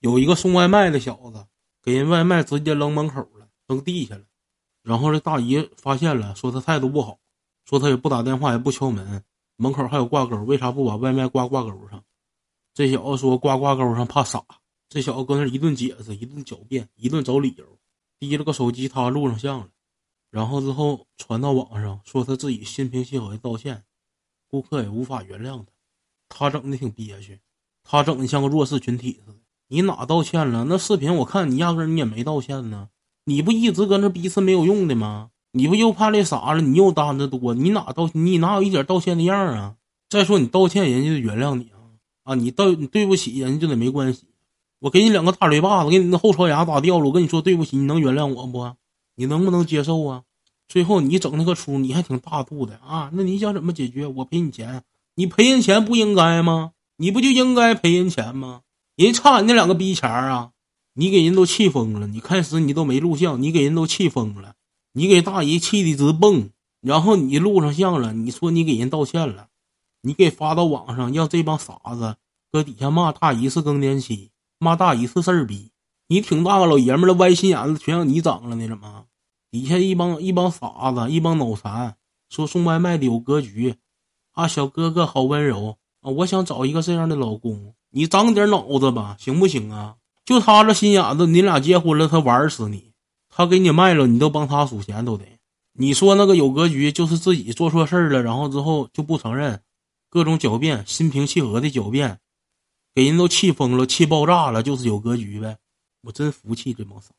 有一个送外卖的小子给人外卖直接扔门口了，扔地下了。然后这大姨发现了，说他态度不好，说他也不打电话，也不敲门，门口还有挂钩，为啥不把外卖挂挂钩上？这小子说挂挂钩上怕傻。这小子搁那一顿解释，一顿狡辩，一顿找理由，提了个手机，他录上像了，然后之后传到网上，说他自己心平气和的道歉，顾客也无法原谅他，他整的挺憋屈，他整的像个弱势群体似的。你哪道歉了？那视频我看你压根你也没道歉呢，你不一直搁那逼是没有用的吗？你不又怕那啥了？你又担子多，你哪道你哪有一点道歉的样啊？再说你道歉，人家就原谅你啊？啊，你道你对不起人家就得没关系。我给你两个大嘴巴子，给你那后槽牙打掉了。我跟你说对不起，你能原谅我不？你能不能接受啊？最后你整那个出，你还挺大度的啊？那你想怎么解决？我赔你钱，你赔人钱不应该吗？你不就应该赔人钱吗？人差你那两个逼钱啊！你给人都气疯了。你开始你都没录像，你给人都气疯了。你给大姨气的直蹦，然后你录上像了，你说你给人道歉了，你给发到网上，让这帮傻子搁底下骂大姨是更年期。骂大姨是事儿逼，你挺大个老爷们的，歪心眼子全让你长了呢？怎么？底下一帮一帮傻子，一帮脑残，说送外卖的有格局，啊，小哥哥好温柔啊！我想找一个这样的老公，你长点脑子吧，行不行啊？就他这心眼子，你俩结婚了，他玩死你，他给你卖了，你都帮他数钱都得。你说那个有格局，就是自己做错事儿了，然后之后就不承认，各种狡辩，心平气和的狡辩。给人都气疯了，气爆炸了，就是有格局呗！我真服气这帮傻。